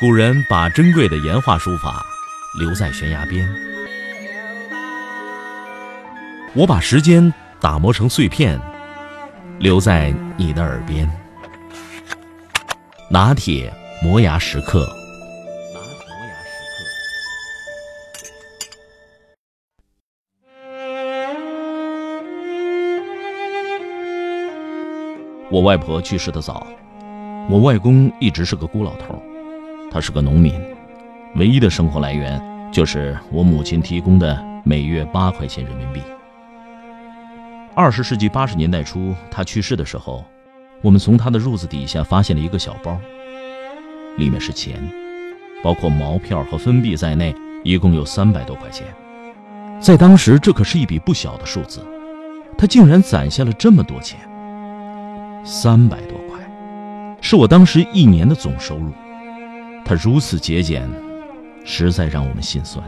古人把珍贵的岩画书法留在悬崖边，我把时间打磨成碎片，留在你的耳边。拿铁磨牙时刻。我外婆去世的早，我外公一直是个孤老头。他是个农民，唯一的生活来源就是我母亲提供的每月八块钱人民币。二十世纪八十年代初，他去世的时候，我们从他的褥子底下发现了一个小包，里面是钱，包括毛票和分币在内，一共有三百多块钱。在当时，这可是一笔不小的数字，他竟然攒下了这么多钱，三百多块，是我当时一年的总收入。他如此节俭，实在让我们心酸。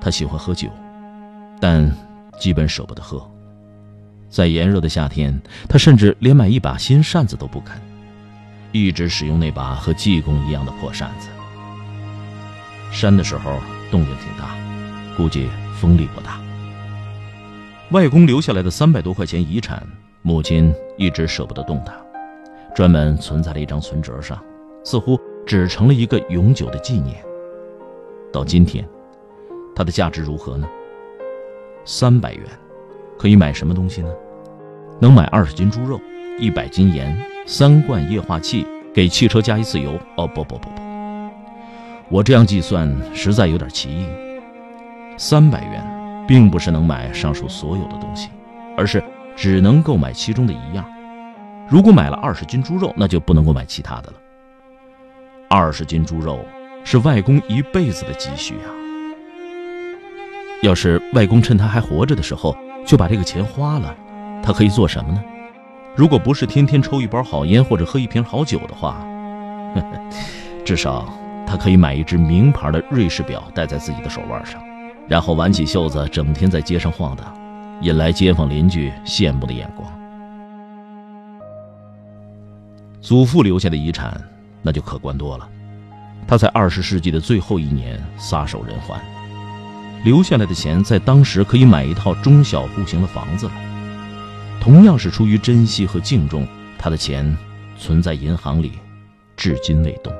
他喜欢喝酒，但基本舍不得喝。在炎热的夏天，他甚至连买一把新扇子都不肯，一直使用那把和济公一样的破扇子。扇的时候动静挺大，估计风力不大。外公留下来的三百多块钱遗产，母亲一直舍不得动它，专门存在了一张存折上。似乎只成了一个永久的纪念。到今天，它的价值如何呢？三百元，可以买什么东西呢？能买二十斤猪肉、一百斤盐、三罐液化气，给汽车加一次油。哦不不不不，我这样计算实在有点奇异。三百元，并不是能买上述所有的东西，而是只能购买其中的一样。如果买了二十斤猪肉，那就不能够买其他的了。二十斤猪肉是外公一辈子的积蓄啊！要是外公趁他还活着的时候就把这个钱花了，他可以做什么呢？如果不是天天抽一包好烟或者喝一瓶好酒的话，至少他可以买一只名牌的瑞士表戴在自己的手腕上，然后挽起袖子，整天在街上晃荡，引来街坊邻居羡慕的眼光。祖父留下的遗产。那就可观多了。他在二十世纪的最后一年撒手人寰，留下来的钱在当时可以买一套中小户型的房子了。同样是出于珍惜和敬重，他的钱存在银行里，至今未动。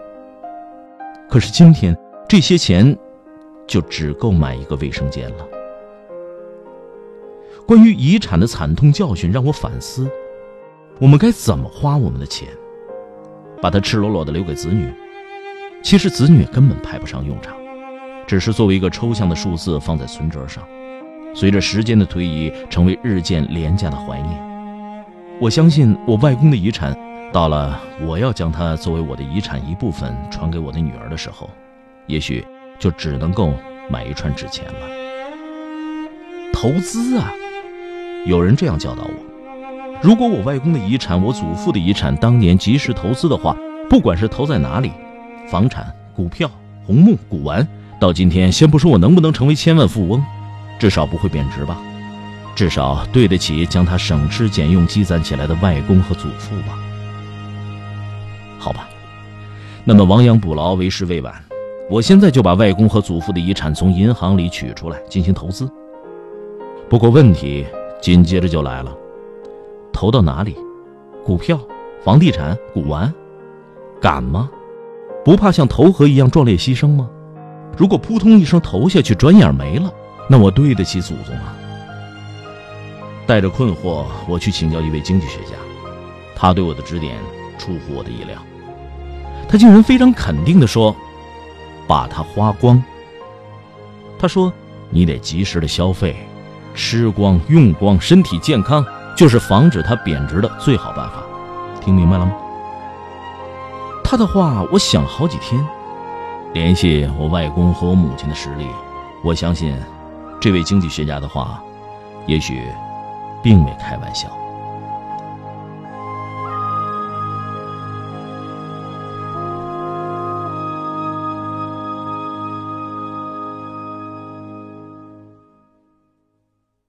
可是今天，这些钱就只够买一个卫生间了。关于遗产的惨痛教训让我反思：我们该怎么花我们的钱？把它赤裸裸地留给子女，其实子女根本派不上用场，只是作为一个抽象的数字放在存折上，随着时间的推移，成为日渐廉价的怀念。我相信我外公的遗产，到了我要将它作为我的遗产一部分传给我的女儿的时候，也许就只能够买一串纸钱了。投资啊，有人这样教导我。如果我外公的遗产、我祖父的遗产当年及时投资的话，不管是投在哪里，房产、股票、红木、古玩，到今天，先不说我能不能成为千万富翁，至少不会贬值吧？至少对得起将它省吃俭用积攒起来的外公和祖父吧？好吧，那么亡羊补牢，为时未晚，我现在就把外公和祖父的遗产从银行里取出来进行投资。不过问题紧接着就来了。投到哪里？股票、房地产、古玩，敢吗？不怕像投河一样壮烈牺牲吗？如果扑通一声投下去，转眼没了，那我对得起祖宗吗？带着困惑，我去请教一位经济学家，他对我的指点出乎我的意料，他竟然非常肯定地说：“把它花光。”他说：“你得及时的消费，吃光用光，身体健康。”就是防止它贬值的最好办法，听明白了吗？他的话我想了好几天，联系我外公和我母亲的实力，我相信，这位经济学家的话，也许，并未开玩笑。